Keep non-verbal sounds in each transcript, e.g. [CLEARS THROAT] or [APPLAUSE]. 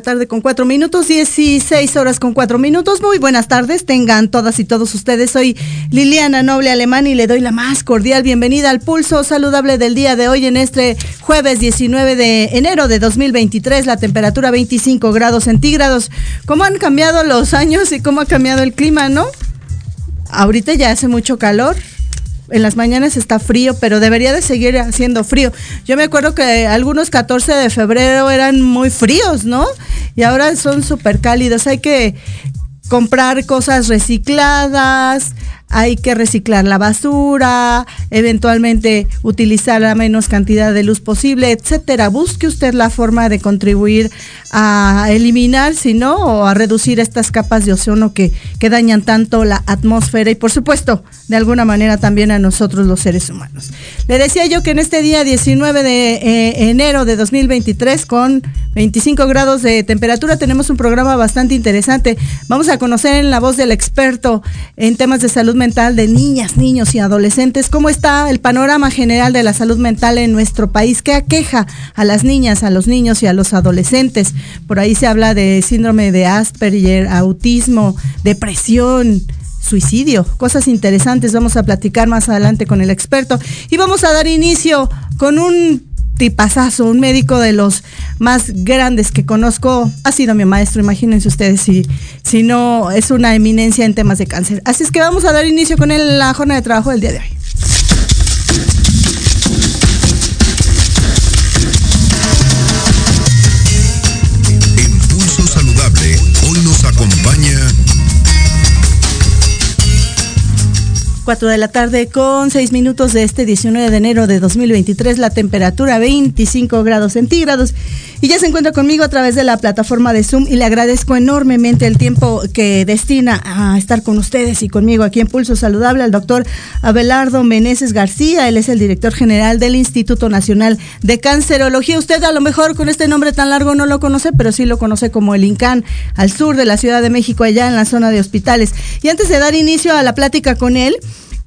Tarde con cuatro minutos, 16 horas con cuatro minutos. Muy buenas tardes, tengan todas y todos ustedes. Soy Liliana Noble Alemán y le doy la más cordial bienvenida al pulso saludable del día de hoy en este jueves 19 de enero de 2023, la temperatura 25 grados centígrados. ¿Cómo han cambiado los años y cómo ha cambiado el clima, no? Ahorita ya hace mucho calor, en las mañanas está frío, pero debería de seguir haciendo frío. Yo me acuerdo que algunos 14 de febrero eran muy fríos, ¿no? Y ahora son súper cálidos. Hay que comprar cosas recicladas, hay que reciclar la basura, eventualmente utilizar la menos cantidad de luz posible, etcétera. Busque usted la forma de contribuir a eliminar, si no, o a reducir estas capas de ozono que, que dañan tanto la atmósfera y, por supuesto, de alguna manera también a nosotros los seres humanos. Le decía yo que en este día 19 de eh, enero de 2023, con 25 grados de temperatura, tenemos un programa bastante interesante. Vamos a conocer en la voz del experto en temas de salud mental de niñas, niños y adolescentes. ¿Cómo está el panorama general de la salud mental en nuestro país? ¿Qué aqueja a las niñas, a los niños y a los adolescentes? Por ahí se habla de síndrome de Asperger, autismo, depresión, suicidio. Cosas interesantes. Vamos a platicar más adelante con el experto. Y vamos a dar inicio con un tipazazo, un médico de los más grandes que conozco, ha sido mi maestro, imagínense ustedes si, si no es una eminencia en temas de cáncer. Así es que vamos a dar inicio con él la jornada de trabajo del día de hoy. 4 de la tarde con 6 minutos de este 19 de enero de 2023, la temperatura 25 grados centígrados. Y ya se encuentra conmigo a través de la plataforma de Zoom y le agradezco enormemente el tiempo que destina a estar con ustedes y conmigo aquí en Pulso Saludable al doctor Abelardo Meneses García. Él es el director general del Instituto Nacional de Cancerología. Usted a lo mejor con este nombre tan largo no lo conoce, pero sí lo conoce como el INCAN, al sur de la Ciudad de México, allá en la zona de hospitales. Y antes de dar inicio a la plática con él,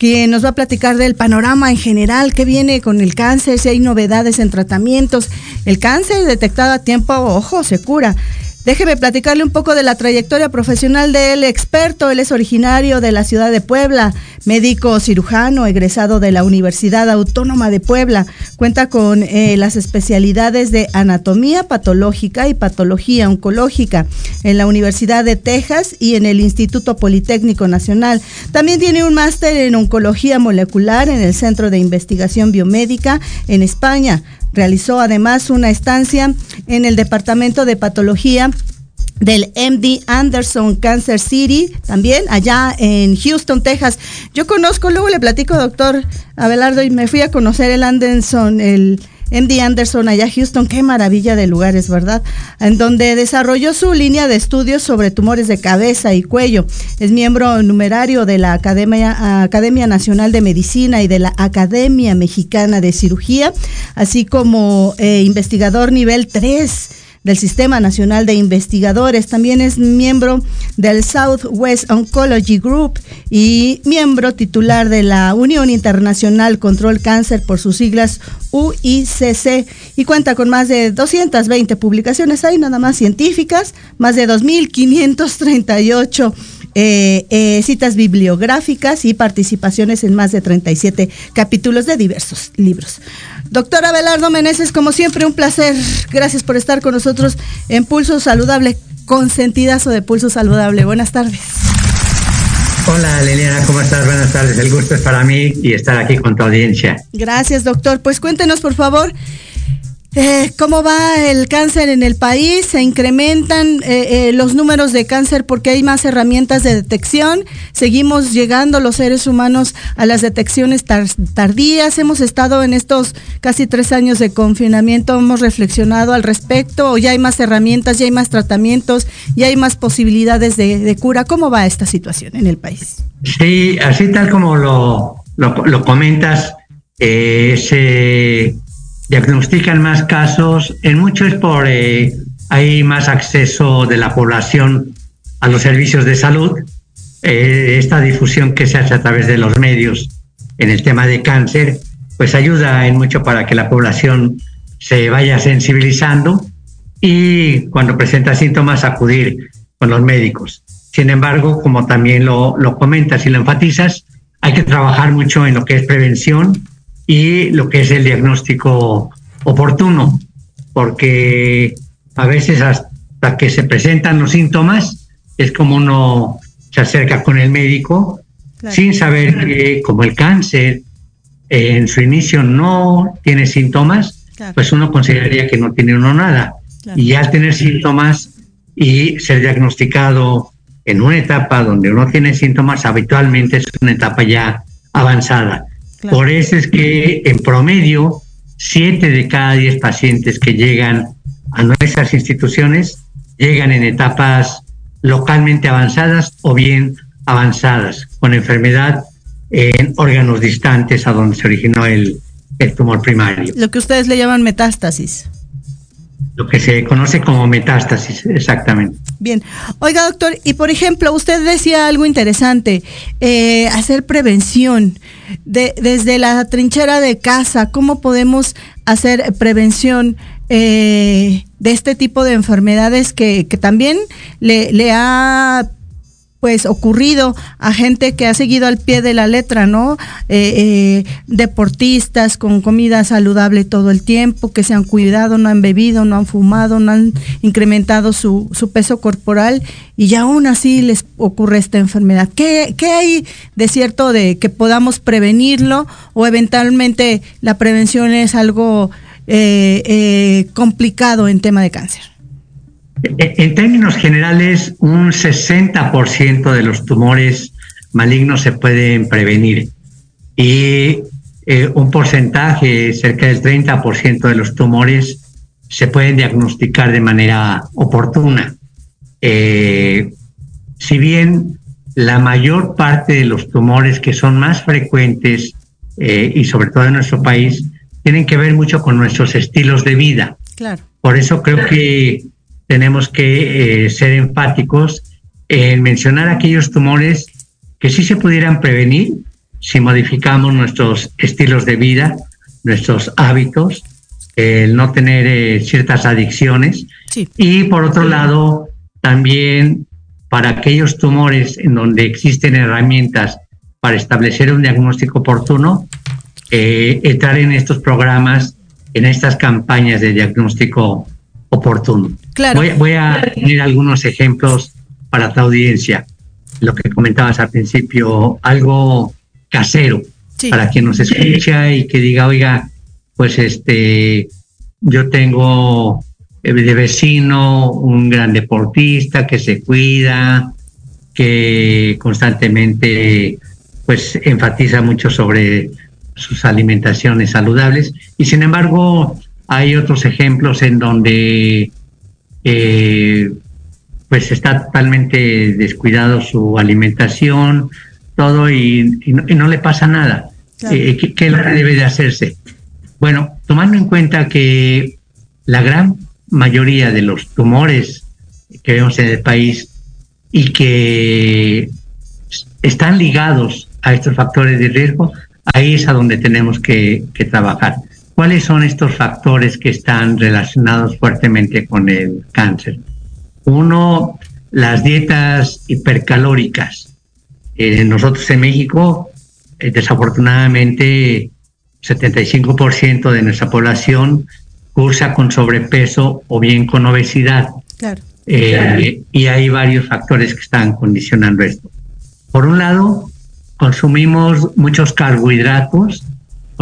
quien nos va a platicar del panorama en general, qué viene con el cáncer, si hay novedades en tratamientos. El cáncer detectado a tiempo, ojo, se cura. Déjeme platicarle un poco de la trayectoria profesional del experto. Él es originario de la ciudad de Puebla, médico cirujano, egresado de la Universidad Autónoma de Puebla. Cuenta con eh, las especialidades de anatomía patológica y patología oncológica en la Universidad de Texas y en el Instituto Politécnico Nacional. También tiene un máster en oncología molecular en el Centro de Investigación Biomédica en España. Realizó además una estancia en el Departamento de Patología del MD Anderson Cancer City, también allá en Houston, Texas. Yo conozco, luego le platico, doctor Abelardo, y me fui a conocer el Anderson, el MD Anderson allá Houston, qué maravilla de lugares, ¿verdad? En donde desarrolló su línea de estudios sobre tumores de cabeza y cuello. Es miembro numerario de la Academia, Academia Nacional de Medicina y de la Academia Mexicana de Cirugía, así como eh, investigador nivel 3 del Sistema Nacional de Investigadores. También es miembro del Southwest Oncology Group y miembro titular de la Unión Internacional Control Cáncer por sus siglas UICC y cuenta con más de 220 publicaciones ahí nada más científicas, más de 2.538 eh, eh, citas bibliográficas y participaciones en más de 37 capítulos de diversos libros. Doctora Belardo Meneses, como siempre, un placer. Gracias por estar con nosotros en Pulso Saludable, consentidazo de Pulso Saludable. Buenas tardes. Hola Liliana, ¿cómo estás? Buenas tardes. El gusto es para mí y estar aquí con tu audiencia. Gracias, doctor. Pues cuéntenos, por favor, eh, ¿Cómo va el cáncer en el país? ¿Se incrementan eh, eh, los números de cáncer porque hay más herramientas de detección? ¿Seguimos llegando los seres humanos a las detecciones tardías? ¿Hemos estado en estos casi tres años de confinamiento? ¿Hemos reflexionado al respecto? ¿O ya hay más herramientas, ya hay más tratamientos, ya hay más posibilidades de, cura? ¿Cómo va esta situación en el país? Sí, así tal como lo, lo, comentas, se diagnostican más casos, en mucho es por eh, hay más acceso de la población a los servicios de salud, eh, esta difusión que se hace a través de los medios en el tema de cáncer, pues ayuda en mucho para que la población se vaya sensibilizando y cuando presenta síntomas acudir con los médicos. Sin embargo, como también lo, lo comentas y lo enfatizas, hay que trabajar mucho en lo que es prevención, y lo que es el diagnóstico oportuno, porque a veces hasta que se presentan los síntomas es como uno se acerca con el médico sin saber que como el cáncer en su inicio no tiene síntomas, pues uno consideraría que no tiene uno nada. Y al tener síntomas y ser diagnosticado en una etapa donde uno tiene síntomas, habitualmente es una etapa ya avanzada. Por eso es que en promedio, siete de cada diez pacientes que llegan a nuestras instituciones llegan en etapas localmente avanzadas o bien avanzadas, con enfermedad en órganos distantes a donde se originó el, el tumor primario. Lo que ustedes le llaman metástasis. Lo que se conoce como metástasis, exactamente. Bien. Oiga, doctor, y por ejemplo, usted decía algo interesante, eh, hacer prevención. De, desde la trinchera de casa, ¿cómo podemos hacer prevención eh, de este tipo de enfermedades que, que también le, le ha pues ocurrido a gente que ha seguido al pie de la letra, ¿no? Eh, eh, deportistas con comida saludable todo el tiempo, que se han cuidado, no han bebido, no han fumado, no han incrementado su, su peso corporal y aún así les ocurre esta enfermedad. ¿Qué, ¿Qué hay de cierto de que podamos prevenirlo o eventualmente la prevención es algo eh, complicado en tema de cáncer? En términos generales, un 60% de los tumores malignos se pueden prevenir y eh, un porcentaje, cerca del 30% de los tumores, se pueden diagnosticar de manera oportuna. Eh, si bien la mayor parte de los tumores que son más frecuentes eh, y sobre todo en nuestro país tienen que ver mucho con nuestros estilos de vida. Claro. Por eso creo que tenemos que eh, ser enfáticos en mencionar aquellos tumores que sí se pudieran prevenir si modificamos nuestros estilos de vida, nuestros hábitos, el no tener eh, ciertas adicciones. Y por otro lado, también para aquellos tumores en donde existen herramientas para establecer un diagnóstico oportuno, eh, entrar en estos programas, en estas campañas de diagnóstico oportuno. Claro. Voy, a tener algunos ejemplos para tu audiencia. Lo que comentabas al principio, algo casero para quien nos escucha y que diga, oiga, pues este, yo tengo eh, de vecino un gran deportista que se cuida, que constantemente pues enfatiza mucho sobre sus alimentaciones saludables y sin embargo hay otros ejemplos en donde eh, pues está totalmente descuidado su alimentación, todo y, no, le pasa nada. Eh, ¿qué, es lo que debe de hacerse? Bueno, tomando en cuenta que la gran mayoría de los tumores que vemos en el país y que están ligados a estos factores de riesgo, ahí es a donde tenemos que trabajar. ¿Cuáles son estos factores que están relacionados fuertemente con el cáncer? Uno, las dietas hipercalóricas. Eh, nosotros en México, eh, desafortunadamente, 75% de nuestra población cursa con sobrepeso o bien con obesidad. Claro. Eh, y hay varios factores que están condicionando esto. Por un lado, consumimos muchos carbohidratos,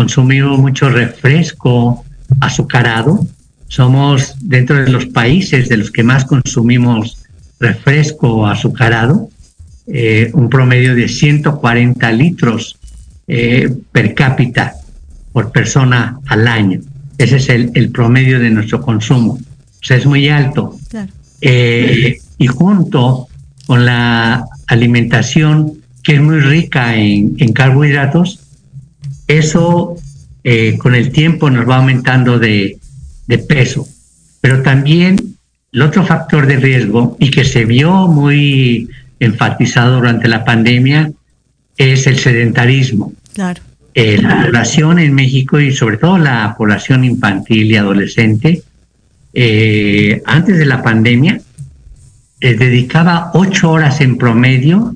consumimos mucho refresco azucarado. Somos dentro de los países de los que más consumimos refresco azucarado, eh, un promedio de 140 litros eh, per cápita por persona al año. Ese es el, promedio de nuestro consumo. O sea, es muy alto. Eh, y junto con la alimentación que es muy rica en, carbohidratos, eso eh, con el tiempo nos va aumentando de, de peso. Pero también el otro factor de riesgo y que se vio muy enfatizado durante la pandemia es el sedentarismo. Claro. Eh, la población en México y sobre todo la población infantil y adolescente, eh, antes de la pandemia, eh, dedicaba ocho horas en promedio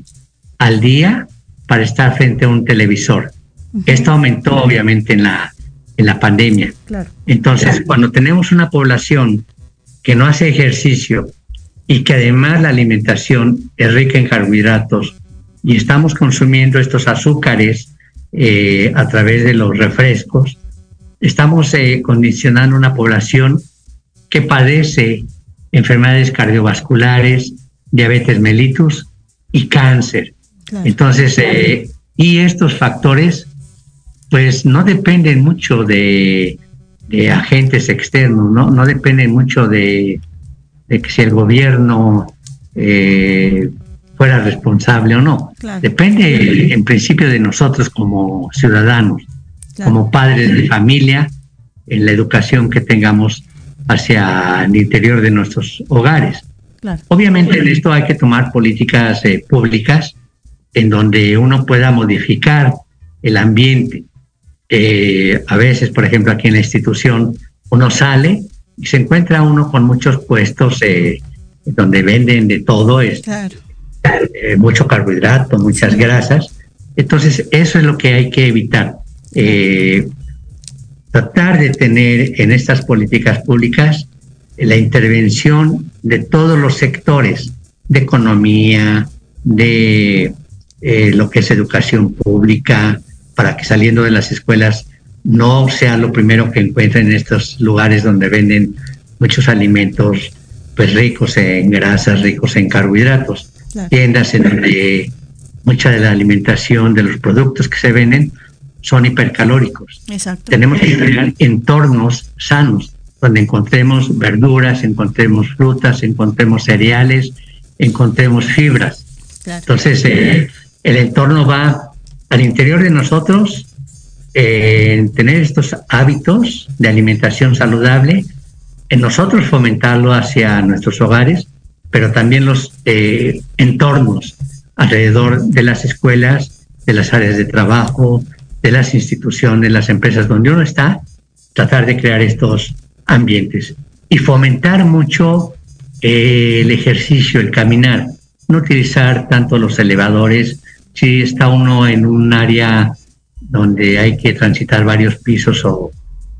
al día para estar frente a un televisor. Esto aumentó obviamente en la, en la pandemia. Entonces, cuando tenemos una población que no hace ejercicio y que además la alimentación es rica en carbohidratos y estamos consumiendo estos azúcares eh, a través de los refrescos, estamos eh, condicionando una población que padece enfermedades cardiovasculares, diabetes mellitus y cáncer. Entonces, eh, y estos factores, pues no dependen mucho de, agentes externos, ¿no? no dependen mucho de, que si el gobierno fuera responsable o no. Depende en principio de nosotros como ciudadanos, como padres de familia, en la educación que tengamos hacia el interior de nuestros hogares. Obviamente en esto hay que tomar políticas eh, públicas en donde uno pueda modificar el ambiente. Eh, a veces, por ejemplo, aquí en la institución, uno sale y se encuentra uno con muchos puestos eh, donde venden de todo. Claro. Eh, mucho carbohidrato, muchas grasas. Entonces, eso es lo que hay que evitar. Eh, tratar de tener en estas políticas públicas la intervención de todos los sectores de economía, de eh, lo que es educación pública, para que saliendo de las escuelas no sea lo primero que encuentren en estos lugares donde venden muchos alimentos pues ricos en grasas, ricos en carbohidratos tiendas en donde mucha de la alimentación de los productos que se venden son hipercalóricos. Tenemos que crear entornos sanos donde encontremos verduras, encontremos frutas, encontremos cereales, encontremos fibras. Entonces, eh, el entorno va al interior de nosotros eh, en tener estos hábitos de alimentación saludable, en nosotros fomentarlo hacia nuestros hogares pero también los eh, entornos alrededor de las escuelas, de las áreas de trabajo, de las instituciones, las empresas donde uno está, tratar de crear estos ambientes y fomentar mucho eh, el ejercicio, el caminar, no utilizar tanto los elevadores. Si está uno en un área donde hay que transitar varios pisos o,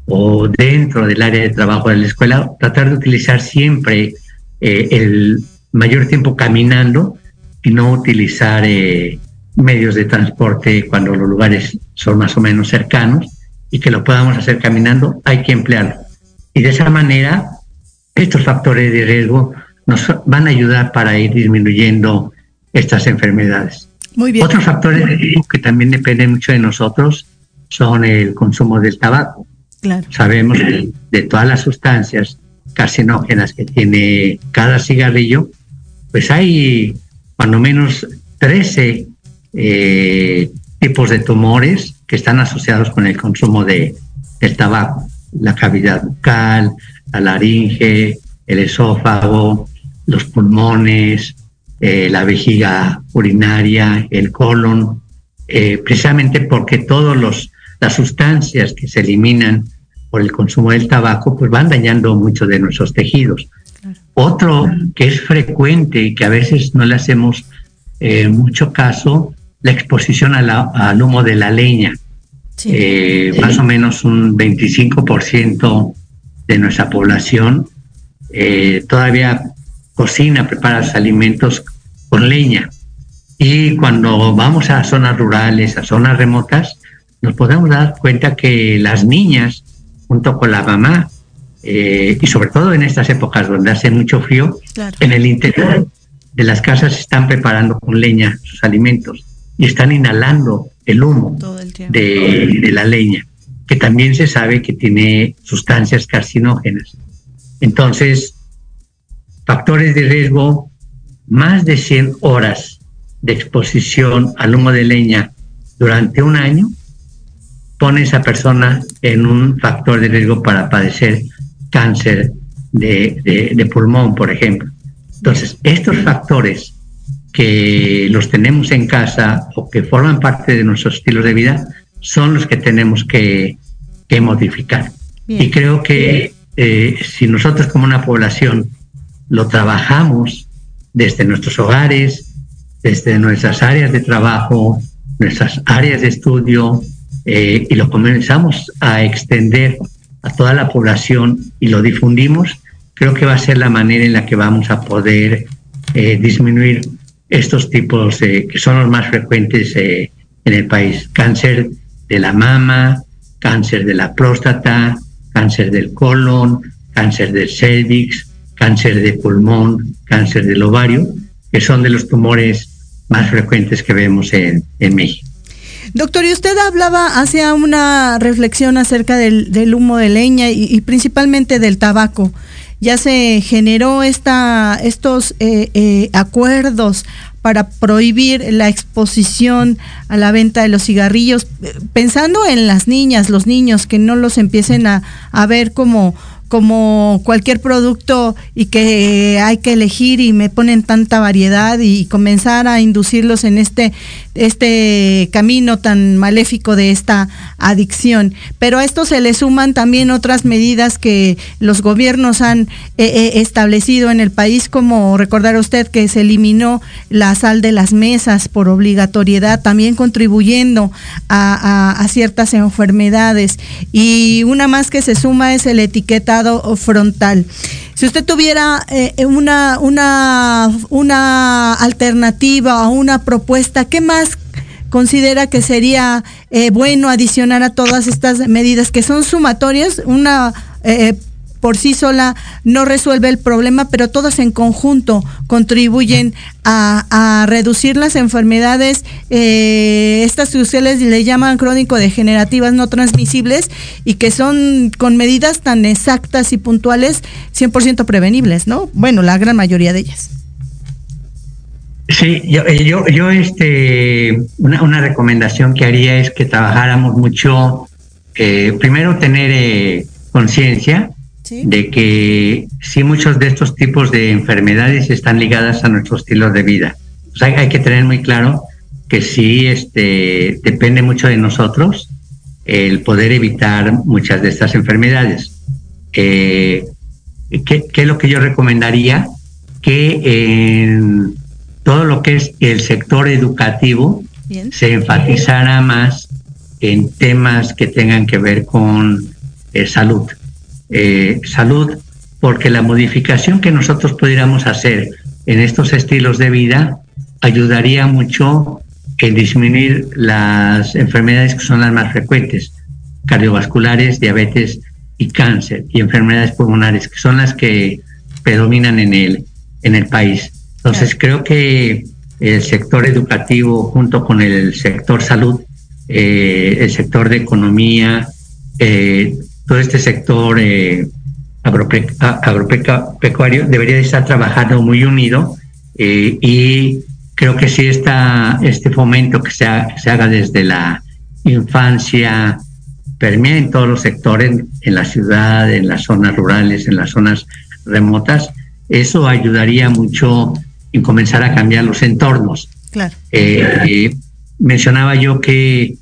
o dentro del área de trabajo de la escuela, tratar de utilizar siempre eh, el mayor tiempo caminando y no utilizar eh, medios de transporte cuando los lugares son más o menos cercanos y que lo podamos hacer caminando, hay que emplearlo. Y de esa manera, estos factores de riesgo nos van a ayudar para ir disminuyendo estas enfermedades. Muy bien. Otros factores que también dependen mucho de nosotros son el consumo del tabaco. Sabemos que de todas las sustancias carcinógenas que tiene cada cigarrillo, pues hay cuando menos 13 eh, tipos de tumores que están asociados con el consumo de, del tabaco. La cavidad bucal, la laringe, el esófago, los pulmones, eh, la vejiga urinaria, el colon, eh, precisamente porque todas las sustancias que se eliminan por el consumo del tabaco, pues van dañando mucho de nuestros tejidos. Otro que es frecuente y que a veces no le hacemos eh, mucho caso, la exposición al humo de la leña. Eh, más o menos un 25% de nuestra población todavía cocina, prepara sus alimentos con leña. Y cuando vamos a zonas rurales, a zonas remotas, nos podemos dar cuenta que las niñas, junto con la mamá, eh, y sobre todo en estas épocas donde hace mucho frío, en el interior de las casas están preparando con leña sus alimentos y están inhalando el humo de, de, la leña, que también se sabe que tiene sustancias carcinógenas. Entonces, factores de riesgo, más de 100 horas de exposición al humo de leña durante un año pone a esa persona en un factor de riesgo para padecer cáncer de, pulmón, por ejemplo. Entonces, estos factores que los tenemos en casa o que forman parte de nuestros estilos de vida son los que tenemos que, modificar. Y creo que eh, si nosotros como una población lo trabajamos desde nuestros hogares, desde nuestras áreas de trabajo, nuestras áreas de estudio, eh, y lo comenzamos a extender a toda la población y lo difundimos, creo que va a ser la manera en la que vamos a poder eh, disminuir estos tipos que son los más frecuentes eh, en el país. Cáncer de la mama, cáncer de la próstata, cáncer del colon, cáncer del cervix, cáncer de pulmón, cáncer del ovario, que son de los tumores más frecuentes que vemos en, en México. Doctor, y usted hablaba, hacía una reflexión acerca del, humo de leña y, principalmente del tabaco. Ya se generó esta, estos eh, eh, acuerdos para prohibir la exposición a la venta de los cigarrillos, pensando en las niñas, los niños, que no los empiecen a, a ver como como cualquier producto y que hay que elegir y me ponen tanta variedad y comenzar a inducirlos en este este camino tan maléfico de esta adicción. Pero a esto se le suman también otras medidas que los gobiernos han eh, eh, establecido en el país, como recordar usted que se eliminó la sal de las mesas por obligatoriedad, también contribuyendo a ciertas enfermedades. Y una más que se suma es el etiquetado frontal. Si usted tuviera eh, una, una, una alternativa o una propuesta, ¿qué más considera que sería eh, bueno adicionar a todas estas medidas que son sumatorias? Una eh, por sí sola no resuelve el problema, pero todas en conjunto contribuyen a, reducir las enfermedades, eh, estas que ustedes le llaman crónico-degenerativas no transmisibles y que son con medidas tan exactas y puntuales 100% prevenibles, ¿no? Bueno, la gran mayoría de ellas. Sí, yo, eh, yo, yo este, una, una, recomendación que haría es que trabajáramos mucho, eh, primero tener conciencia de que sí muchos de estos tipos de enfermedades están ligadas a nuestro estilo de vida. O sea, hay que tener muy claro que sí este, depende mucho de nosotros el poder evitar muchas de estas enfermedades. Eh, ¿qué, es lo que yo recomendaría? Que en todo lo que es el sector educativo se enfatizara más en temas que tengan que ver con eh, salud eh, salud, porque la modificación que nosotros pudiéramos hacer en estos estilos de vida ayudaría mucho en disminuir las enfermedades que son las más frecuentes, cardiovasculares, diabetes y cáncer, y enfermedades pulmonares, que son las que predominan en el, en el país. Entonces creo que el sector educativo junto con el sector salud, eh, el sector de economía, eh, todo este sector eh, agropecuario debería estar trabajando muy unido eh, y creo que sí está este fomento que se, se haga desde la infancia permea en todos los sectores, en la ciudad, en las zonas rurales, en las zonas remotas, eso ayudaría mucho en comenzar a cambiar los entornos. Claro. Eh, mencionaba yo que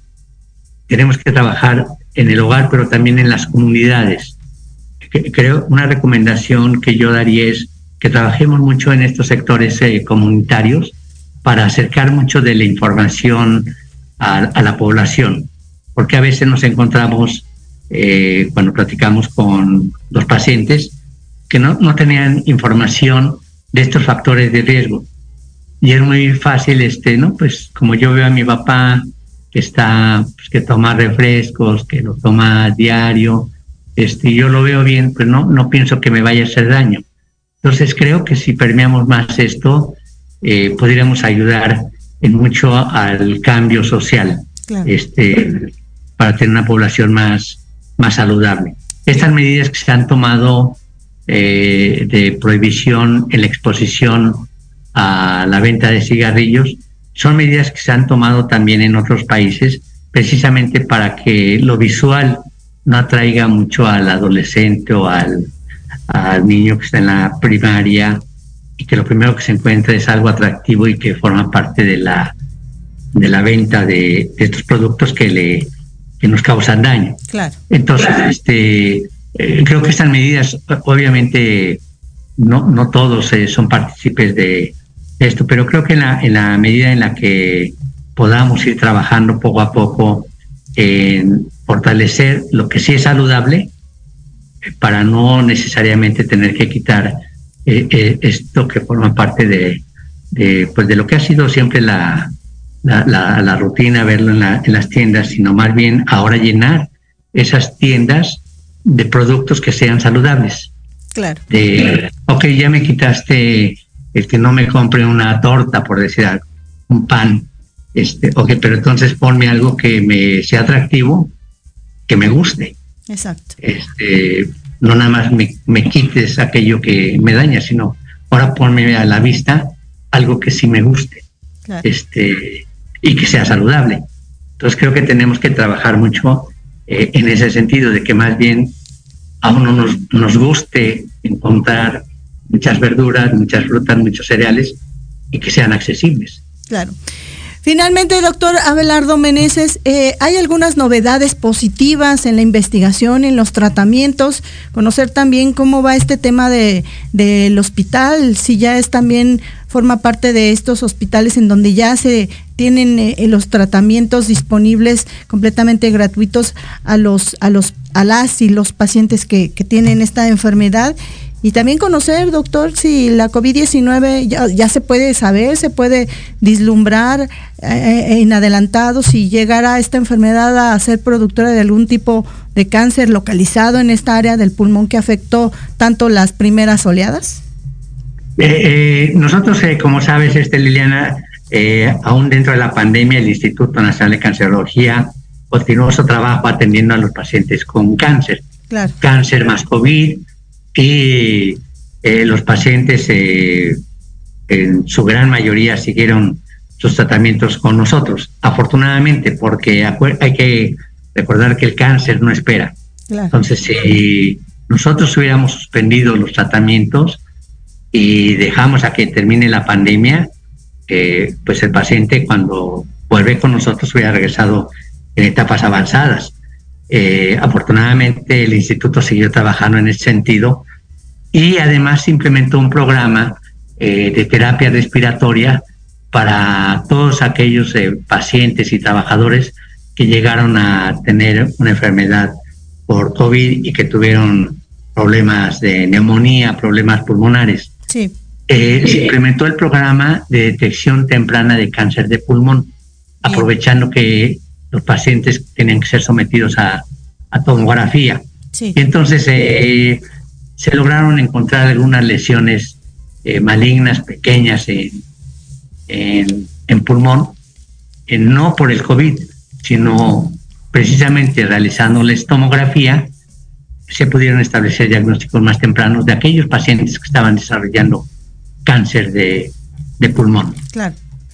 tenemos que trabajar en el hogar, pero también en las comunidades. Creo una recomendación que yo daría es que trabajemos mucho en estos sectores eh, comunitarios para acercar mucho de la información a, la población, porque a veces nos encontramos eh, cuando platicamos con los pacientes que no, no tenían información de estos factores de riesgo. y es muy fácil, este, ¿no? Pues como yo veo a mi papá que está, pues, que toma refrescos, que lo toma diario, este, yo lo veo bien, pues no, no pienso que me vaya a hacer daño. Entonces creo que si permeamos más esto, eh, podríamos ayudar en mucho al cambio social, este, para tener una población más, más saludable. Estas medidas que se han tomado eh, de prohibición en la exposición a la venta de cigarrillos son medidas que se han tomado también en otros países precisamente para que lo visual no atraiga mucho al adolescente o al, al niño que está en la primaria y que lo primero que se encuentra es algo atractivo y que forma parte de la de la venta de, estos productos que le que nos causan daño. Claro. Entonces, este eh, creo que estas medidas, obviamente, no, no todos eh, son partícipes de esto, pero creo que en la, en la medida en la que podamos ir trabajando poco a poco en fortalecer lo que sí es saludable para no necesariamente tener que quitar eh, eh, esto que forma parte de, de, pues de lo que ha sido siempre la, la, la, rutina, verlo en, en, las tiendas, sino más bien ahora llenar esas tiendas de productos que sean saludables. Claro. De, ok, ya me quitaste el que no me compre una torta, por decir algo, un pan, este, ok, pero entonces ponme algo que me sea atractivo, que me guste. Exacto. Este, no nada más me, me, quites aquello que me daña, sino ahora ponme a la vista algo que sí me guste este, y que sea saludable. Entonces creo que tenemos que trabajar mucho eh, en ese sentido, de que más bien a uno nos, nos guste encontrar muchas verduras, muchas frutas, muchos cereales y que sean accesibles. Claro. Finalmente, doctor Abelardo Meneses, eh, ¿hay algunas novedades positivas en la investigación, en los tratamientos? Conocer también cómo va este tema de, del hospital, si ya es también forma parte de estos hospitales en donde ya se tienen eh, los tratamientos disponibles completamente gratuitos a los a los a las y los pacientes que, que tienen esta enfermedad y también conocer, doctor, si la COVID-19 ya, ya, se puede saber, se puede vislumbrar eh, en adelantado si llegara esta enfermedad a ser productora de algún tipo de cáncer localizado en esta área del pulmón que afectó tanto las primeras oleadas. Eh, eh, nosotros, como sabes, este Liliana, aún dentro de la pandemia, el Instituto Nacional de Cancerología continuó su trabajo atendiendo a los pacientes con cáncer. Claro. Cáncer más COVID y eh, los pacientes eh, en su gran mayoría siguieron sus tratamientos con nosotros, afortunadamente, porque hay que recordar que el cáncer no espera. Entonces, si nosotros hubiéramos suspendido los tratamientos y dejamos a que termine la pandemia, eh, pues el paciente cuando vuelve con nosotros hubiera regresado en etapas avanzadas. Eh, afortunadamente el instituto siguió trabajando en ese sentido y además implementó un programa eh, de terapia respiratoria para todos aquellos eh, pacientes y trabajadores que llegaron a tener una enfermedad por COVID y que tuvieron problemas de neumonía, problemas pulmonares. Sí. se implementó el programa de detección temprana de cáncer de pulmón, aprovechando que los pacientes tienen que ser sometidos a, tomografía. Y entonces eh, se lograron encontrar algunas lesiones eh, malignas pequeñas en, en, pulmón, eh, no por el COVID, sino precisamente realizando la tomografía, se pudieron establecer diagnósticos más tempranos de aquellos pacientes que estaban desarrollando cáncer de, pulmón.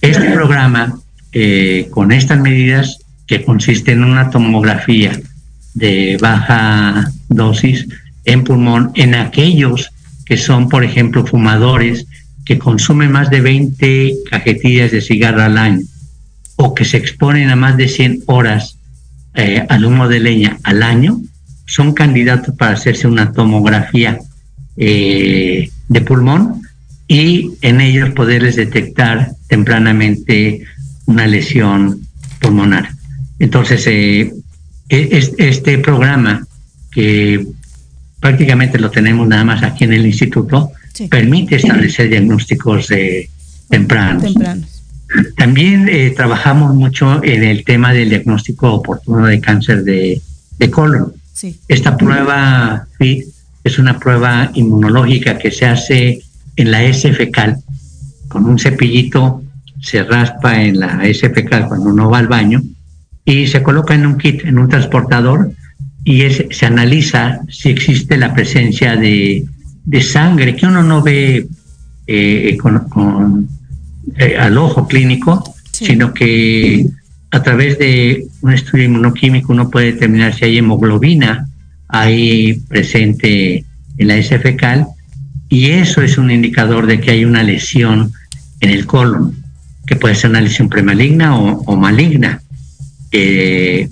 Este programa, con estas medidas, que consiste en una tomografía de baja dosis en pulmón en aquellos que son, por ejemplo, fumadores que consumen más de 20 cajetillas de cigarro al año o que se exponen a más de 100 horas eh, al humo de leña al año, son candidatos para hacerse una tomografía eh, de pulmón y en ellos poderles detectar tempranamente una lesión pulmonar. Entonces, eh, e, este programa, que prácticamente lo tenemos nada más aquí en el instituto, permite establecer diagnósticos de, tempranos. También eh, trabajamos mucho en el tema del diagnóstico oportuno de cáncer de, colon. Esta prueba FIT es una prueba inmunológica que se hace en la S fecal. Con un cepillito se raspa en la S fecal cuando uno va al baño y se coloca en un kit, en un transportador, y se analiza si existe la presencia de, sangre que uno no ve eh, con, eh, al ojo clínico, sino que a través de un estudio inmunoquímico uno puede determinar si hay hemoglobina ahí presente en la S fecal y eso es un indicador de que hay una lesión en el colon, que puede ser una lesión premaligna o, maligna. Eh,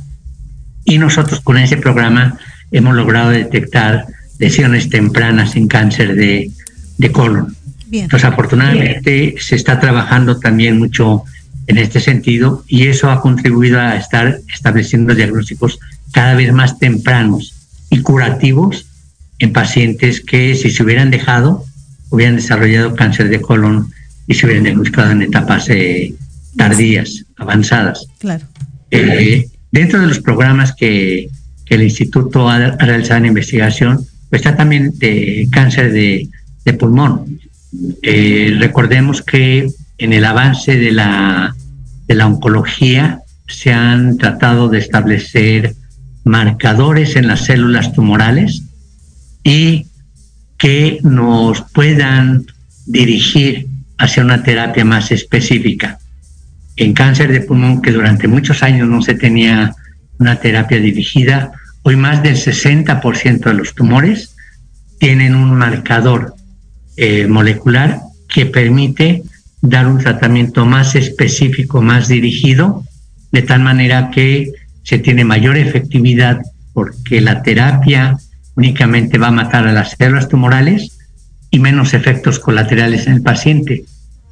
y nosotros con ese programa hemos logrado detectar lesiones tempranas en cáncer de, colon. Entonces, afortunadamente se está trabajando también mucho en este sentido y eso ha contribuido a estar estableciendo diagnósticos cada vez más tempranos y curativos en pacientes que si se hubieran dejado hubieran desarrollado cáncer de colon y se hubieran diagnosticado en etapas eh, tardías, avanzadas. Claro. Eh, dentro de los programas que, el instituto ha, realizado en investigación, pues está también de cáncer de, pulmón. Eh, recordemos que en el avance de la, de la oncología se han tratado de establecer marcadores en las células tumorales y que nos puedan dirigir hacia una terapia más específica. En cáncer de pulmón, que durante muchos años no se tenía una terapia dirigida, hoy más del 60% de los tumores tienen un marcador eh, molecular que permite dar un tratamiento más específico, más dirigido, de tal manera que se tiene mayor efectividad porque la terapia únicamente va a matar a las células tumorales y menos efectos colaterales en el paciente,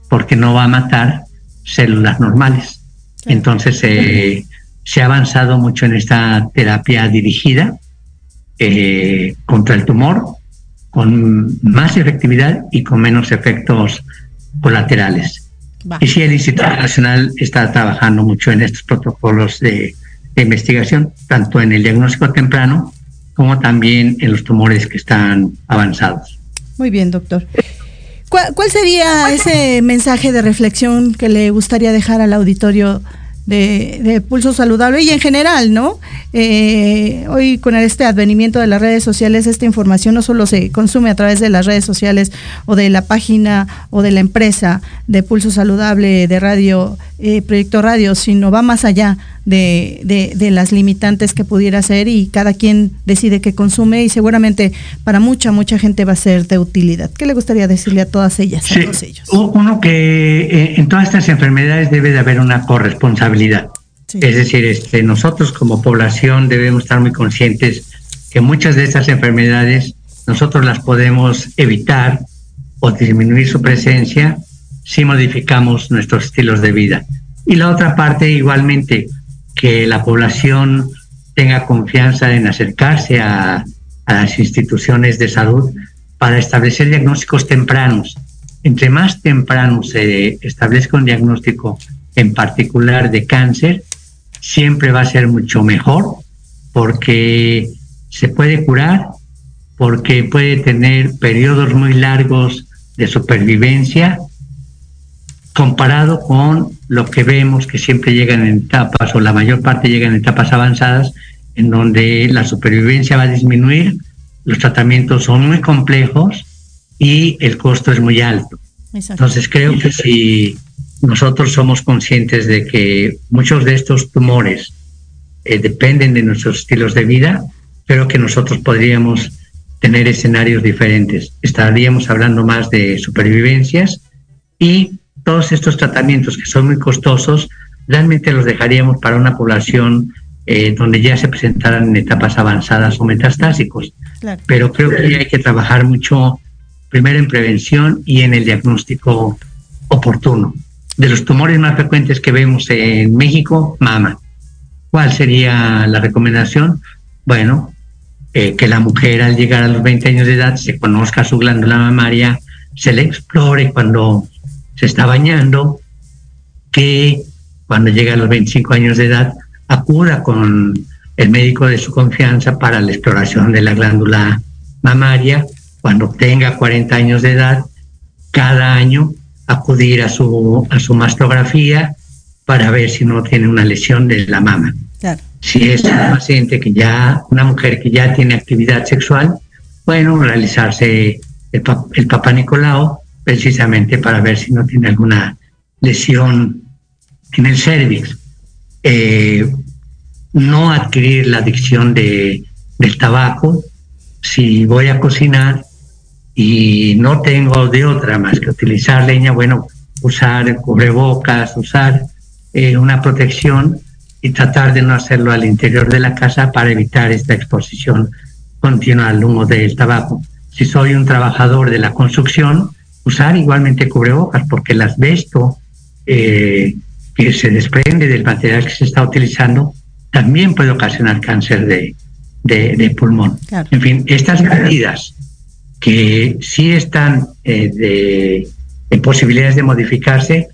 porque no va a matar células normales. Entonces eh, se ha avanzado mucho en esta terapia dirigida eh, contra el tumor, con más efectividad y con menos efectos colaterales. Y sí, el Instituto Nacional está trabajando mucho en estos protocolos de, de investigación, tanto en el diagnóstico temprano como también en los tumores que están avanzados. Muy bien, doctor. ¿Cuál, sería ese mensaje de reflexión que le gustaría dejar al auditorio de, Pulso Saludable y en general, ¿no? Eh, hoy con este advenimiento de las redes sociales, esta información no solo se consume a través de las redes sociales o de la página o de la empresa de Pulso Saludable de Radio, eh, Proyecto Radio, sino va más allá de, de, las limitantes que pudiera ser y cada quien decide qué consume y seguramente para mucha, mucha gente va a ser de utilidad. ¿Qué le gustaría decirle a todas ellas, a todos ellos? Uno que eh, en todas estas enfermedades debe de haber una corresponsabilidad. Es decir, este, nosotros como población debemos estar muy conscientes que muchas de estas enfermedades nosotros las podemos evitar o disminuir su presencia si modificamos nuestros estilos de vida. Y la otra parte igualmente, que la población tenga confianza en acercarse a, las instituciones de salud para establecer diagnósticos tempranos. Entre más temprano se establezca un diagnóstico en particular de cáncer, siempre va a ser mucho mejor porque se puede curar, porque puede tener periodos muy largos de supervivencia comparado con lo que vemos que siempre llegan en etapas o la mayor parte llegan en etapas avanzadas en donde la supervivencia va a disminuir, los tratamientos son muy complejos y el costo es muy alto. Entonces creo que si nosotros somos conscientes de que muchos de estos tumores eh, dependen de nuestros estilos de vida, creo que nosotros podríamos tener escenarios diferentes. Estaríamos hablando más de supervivencias y todos estos tratamientos que son muy costosos, realmente los dejaríamos para una población eh, donde ya se presentaran en etapas avanzadas o metastásicos. Pero creo que hay que trabajar mucho, primero en prevención y en el diagnóstico oportuno. De los tumores más frecuentes que vemos en México, mama. ¿Cuál sería la recomendación? Bueno, eh, que la mujer al llegar a los 20 años de edad se conozca su glándula mamaria, se le explore cuando se está bañando, que cuando llegue a los 25 años de edad acuda con el médico de su confianza para la exploración de la glándula mamaria. Cuando tenga 40 años de edad, cada año acudir a su, a su mastografía para ver si no tiene una lesión de la mama. Si es una paciente que ya, una mujer que ya tiene actividad sexual, bueno, realizarse el, el Papa Nicolau precisamente para ver si no tiene alguna lesión en el cervix. Eh, no adquirir la adicción de, del tabaco. Si voy a cocinar y no tengo de otra más que utilizar leña, bueno, usar cubrebocas, usar eh, una protección y tratar de no hacerlo al interior de la casa para evitar esta exposición continua al humo del tabaco. Si soy un trabajador de la construcción, usar igualmente cubrebocas porque el asbesto eh, que se desprende del material que se está utilizando también puede ocasionar cáncer de, de, pulmón. En fin, estas medidas que sí están eh, de, en posibilidades de modificarse,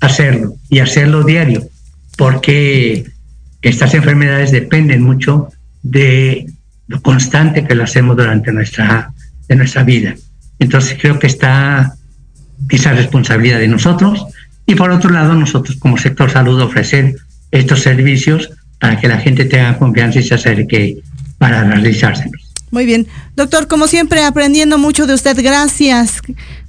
hacerlo y hacerlo diario, porque estas enfermedades dependen mucho de lo constante que lo hacemos durante nuestra, de nuestra vida. Entonces creo que está esa responsabilidad de nosotros y por otro lado nosotros como sector salud ofrecer estos servicios para que la gente tenga confianza y se acerque para realizárselos. Muy bien. Doctor, como siempre, aprendiendo mucho de usted, gracias.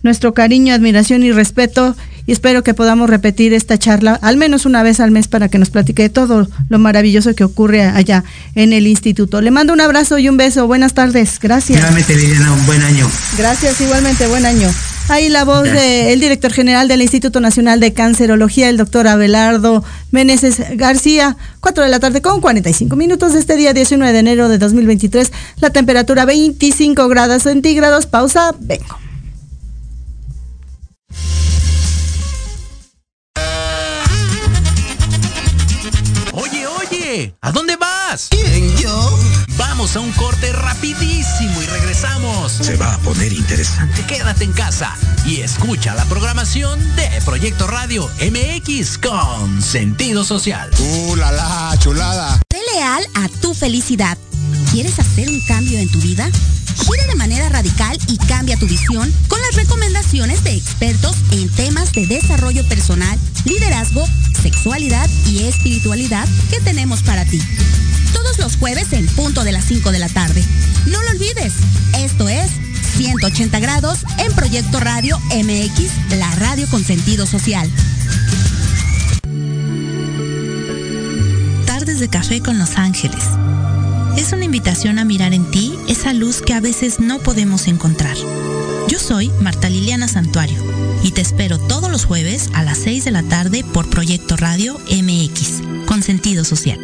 Nuestro cariño, admiración y respeto. Y espero que podamos repetir esta charla al menos una vez al mes para que nos platique todo lo maravilloso que ocurre allá en el instituto. Le mando un abrazo y un beso. Buenas tardes. Gracias. Igualmente, Liliana, un buen año. Gracias, igualmente, buen año. Ahí la voz del director general del Instituto Nacional de Cancerología, el doctor Abelardo Meneses García. 4 de la tarde con 45 minutos de este día 19 de enero de 2023. La temperatura 25 grados centígrados. Pausa, vengo. ¿A dónde vas? ¿Quién, yo? Vamos a un corte rapidísimo y regresamos. Se va a poner interesante. Quédate en casa y escucha la programación de Proyecto Radio MX con sentido social. ¡Uh, la, la chulada! Sé leal a tu felicidad. ¿Quieres hacer un cambio en tu vida? Gira de manera radical y cambia tu visión con las recomendaciones de expertos en de desarrollo personal, liderazgo, sexualidad y espiritualidad que tenemos para ti todos los jueves en punto de las 5 de la tarde. No lo olvides, esto es 180 grados en Proyecto Radio MX, la radio con sentido social. Tardes de café con Los Ángeles. Es una invitación a mirar en ti esa luz que a veces no podemos encontrar. Yo soy Marta Liliana Santuario y te espero todos los jueves a las 6 de la tarde por Proyecto Radio MX, con sentido social.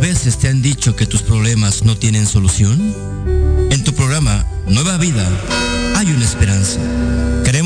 veces te han dicho que tus problemas no tienen solución? En tu programa Nueva Vida hay una esperanza.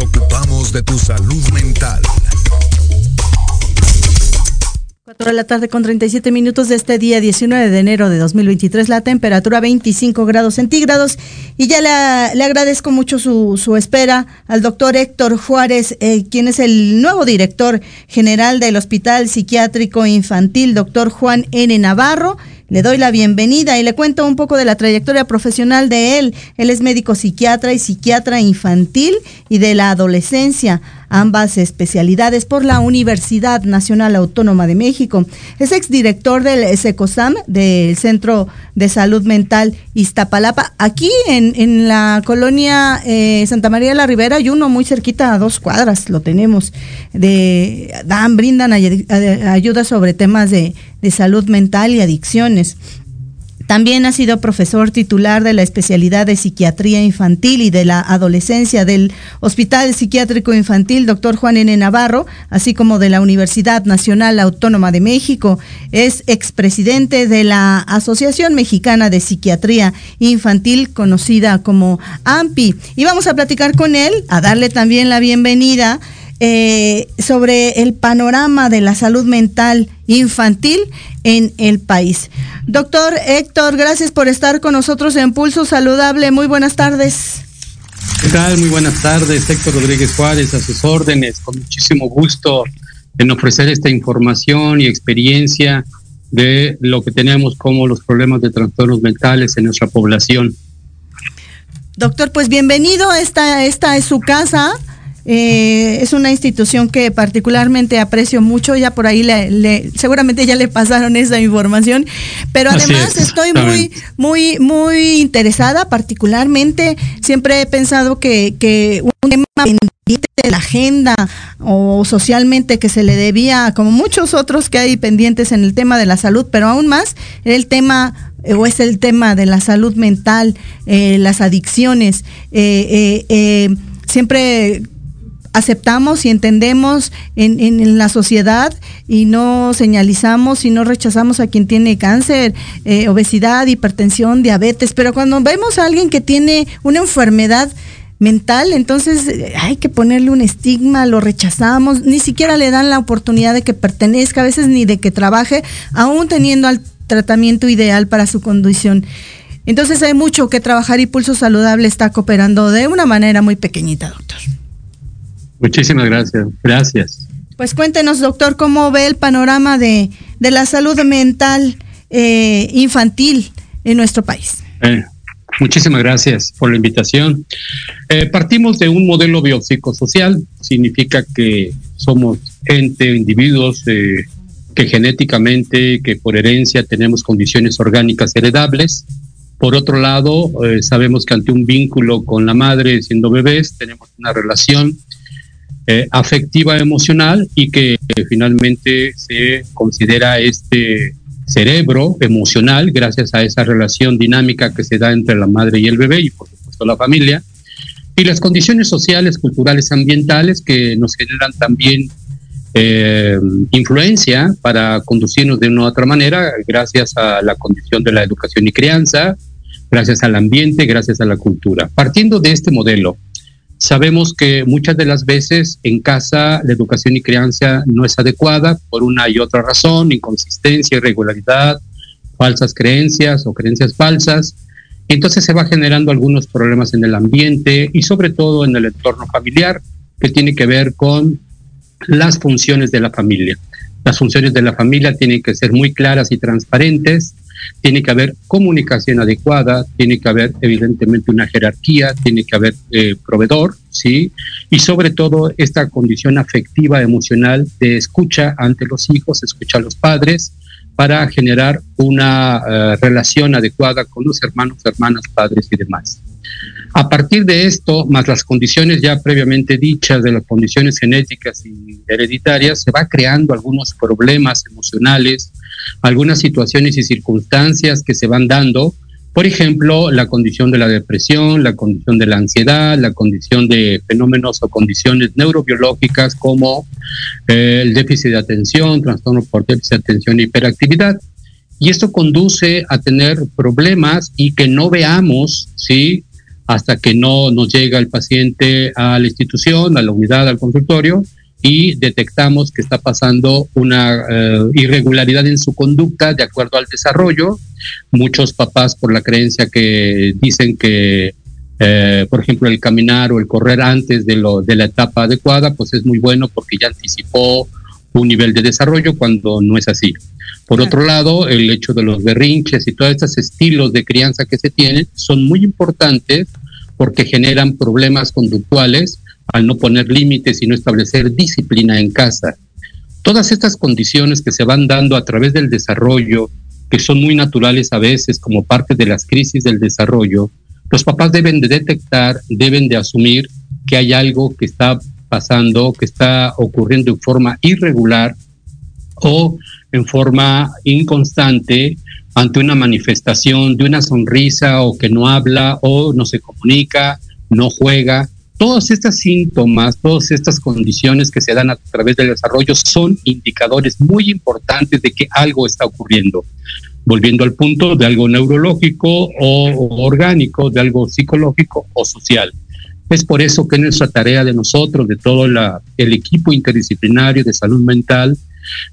ocupamos de tu salud mental. 4 de la tarde con 37 minutos de este día 19 de enero de 2023, la temperatura 25 grados centígrados y ya le, agradezco mucho su, su, espera al doctor Héctor Juárez, eh, quien es el nuevo director general del Hospital Psiquiátrico Infantil, doctor Juan N. Navarro. Le doy la bienvenida y le cuento un poco de la trayectoria profesional de él. Él es médico psiquiatra y psiquiatra infantil y de la adolescencia. Ambas especialidades por la Universidad Nacional Autónoma de México. Es exdirector del SECOSAM, del Centro de Salud Mental Iztapalapa. Aquí en, en la colonia eh, Santa María de la Ribera hay uno muy cerquita a dos cuadras, lo tenemos. De, dan, brindan ayuda sobre temas de, de salud mental y adicciones. También ha sido profesor titular de la especialidad de psiquiatría infantil y de la adolescencia del Hospital Psiquiátrico Infantil Dr. Juan N. Navarro, así como de la Universidad Nacional Autónoma de México. Es expresidente de la Asociación Mexicana de Psiquiatría Infantil, conocida como AMPI. Y vamos a platicar con él, a darle también la bienvenida. Eh, sobre el panorama de la salud mental infantil en el país. Doctor Héctor, gracias por estar con nosotros en Pulso Saludable. Muy buenas tardes. ¿Qué tal? Muy buenas tardes, Héctor Rodríguez Juárez, a sus órdenes. Con muchísimo gusto en ofrecer esta información y experiencia de lo que tenemos como los problemas de trastornos mentales en nuestra población. Doctor, pues bienvenido. Esta, esta es su casa. Eh, es una institución que particularmente aprecio mucho, ya por ahí le, seguramente ya le pasaron esa información, pero además estoy muy, muy, muy interesada, particularmente siempre he pensado que, que un tema pendiente de la agenda o socialmente que se le debía, como muchos otros que hay pendientes en el tema de la salud, pero aún más el tema eh, o es el tema de la salud mental, eh, las adicciones. siempre aceptamos y entendemos en, la sociedad y no señalizamos y no rechazamos a quien tiene cáncer, eh, obesidad, hipertensión, diabetes, pero cuando vemos a alguien que tiene una enfermedad mental, entonces eh, hay que ponerle un estigma, lo rechazamos, ni siquiera le dan la oportunidad de que pertenezca, a veces ni de que trabaje, aún teniendo el tratamiento ideal para su condición. Entonces hay mucho que trabajar y Pulso Saludable está cooperando de una manera muy pequeñita, doctor. Muchísimas gracias. Gracias. Pues cuéntenos, doctor, cómo ve el panorama de, la salud mental eh, infantil en nuestro país. Eh, muchísimas gracias por la invitación. Eh, partimos de un modelo biopsicosocial, significa que somos gente, individuos que genéticamente, que por herencia tenemos condiciones orgánicas heredables. Por otro lado, sabemos que ante un vínculo con la madre siendo bebés, tenemos una relación eh, afectiva emocional y que finalmente se considera este cerebro emocional gracias a esa relación dinámica que se da entre la madre y el bebé y por supuesto la familia y las condiciones sociales, culturales, ambientales que nos generan también eh, influencia para conducirnos de una u otra manera gracias a la condición de la educación y crianza, gracias al ambiente, gracias a la cultura. Partiendo de este modelo, Sabemos que muchas de las veces en casa la educación y crianza no es adecuada por una y otra razón, inconsistencia, irregularidad, falsas creencias o creencias falsas. Entonces se va generando algunos problemas en el ambiente y sobre todo en el entorno familiar que tiene que ver con las funciones de la familia. Las funciones de la familia tienen que ser muy claras y transparentes, tiene que haber comunicación adecuada, tiene que haber evidentemente una jerarquía, tiene que haber eh, proveedor, ¿sí? Y sobre todo esta condición afectiva, emocional de escucha ante los hijos, escucha a los padres, para generar una eh, relación adecuada con los hermanos, hermanas, padres y demás. A partir de esto, más las condiciones ya previamente dichas de las condiciones genéticas y hereditarias, se va creando algunos problemas emocionales, algunas situaciones y circunstancias que se van dando, por ejemplo, la condición de la depresión, la condición de la ansiedad, la condición de fenómenos o condiciones neurobiológicas como eh, el déficit de atención, trastorno por déficit de atención e hiperactividad. Y esto conduce a tener problemas y que no veamos, ¿sí? hasta que no nos llega el paciente a la institución, a la unidad, al consultorio, y detectamos que está pasando una eh, irregularidad en su conducta de acuerdo al desarrollo. Muchos papás, por la creencia que dicen que, eh, por ejemplo, el caminar o el correr antes de, lo, de la etapa adecuada, pues es muy bueno porque ya anticipó un nivel de desarrollo cuando no es así. Por otro lado, el hecho de los berrinches y todos estos estilos de crianza que se tienen son muy importantes porque generan problemas conductuales al no poner límites y no establecer disciplina en casa. Todas estas condiciones que se van dando a través del desarrollo, que son muy naturales a veces como parte de las crisis del desarrollo, los papás deben de detectar, deben de asumir que hay algo que está pasando, que está ocurriendo en forma irregular o en forma inconstante ante una manifestación de una sonrisa o que no habla o no se comunica, no juega. Todos estos síntomas, todas estas condiciones que se dan a través del desarrollo son indicadores muy importantes de que algo está ocurriendo. Volviendo al punto de algo neurológico o, orgánico, de algo psicológico o social. Es por eso que nuestra tarea de nosotros, de todo el equipo interdisciplinario de salud mental,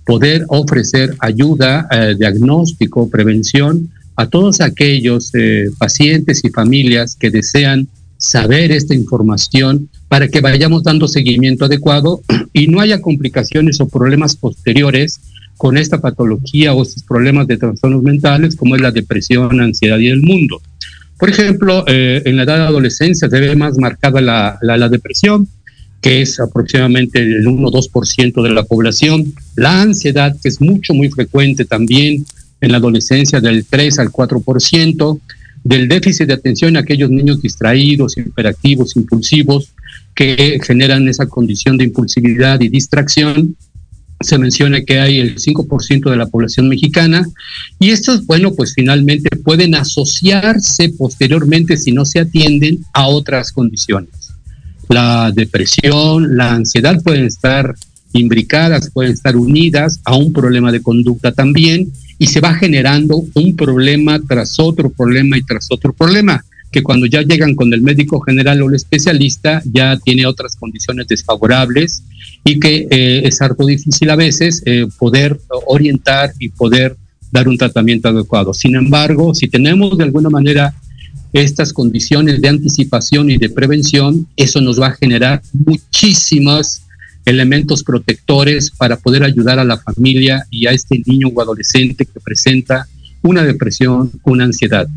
poder ofrecer ayuda, eh, diagnóstico, prevención a todos aquellos eh, pacientes y familias que desean saber esta información para que vayamos dando seguimiento adecuado y no haya complicaciones o problemas posteriores con esta patología o estos problemas de trastornos mentales como es la depresión, ansiedad y el mundo. Por ejemplo, eh, en la edad de adolescencia se ve más marcada la, la depresión, que es aproximadamente el 1 o 2% de la población, la ansiedad, que es mucho, muy frecuente también en la adolescencia, del 3 al 4%, del déficit de atención a aquellos niños distraídos, hiperactivos, impulsivos, que generan esa condición de impulsividad y distracción. Se menciona que hay el 5% de la población mexicana y estos, bueno, pues finalmente pueden asociarse posteriormente si no se atienden a otras condiciones la depresión, la ansiedad pueden estar imbricadas, pueden estar unidas a un problema de conducta también y se va generando un problema tras otro problema y tras otro problema que cuando ya llegan con el médico general o el especialista ya tiene otras condiciones desfavorables y que eh, es harto difícil a veces eh, poder orientar y poder dar un tratamiento adecuado. Sin embargo, si tenemos de alguna manera estas condiciones de anticipación y de prevención, eso nos va a generar muchísimos elementos protectores para poder ayudar a la familia y a este niño o adolescente que presenta una depresión, una ansiedad.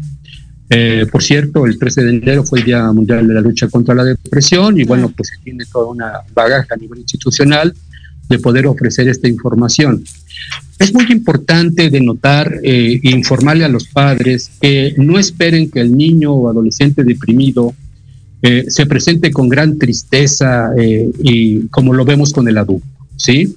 Eh, por cierto, el 13 de enero fue el Día Mundial de la Lucha contra la Depresión y bueno, pues se tiene toda una bagaje a nivel institucional de poder ofrecer esta información. Es muy importante denotar e informarle a los padres que no esperen que el niño o adolescente deprimido eh, se presente con gran tristeza eh, y como lo vemos con el adulto, ¿sí?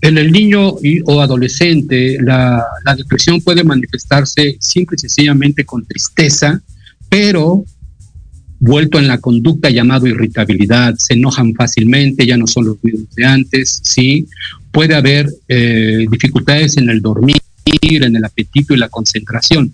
En el niño o adolescente, la, depresión puede manifestarse simple y sencillamente con tristeza, pero vuelto en la conducta llamado irritabilidad, se enojan fácilmente, ya no son los mismos de antes, ¿sí? Puede haber eh, dificultades en el dormir, en el apetito y la concentración.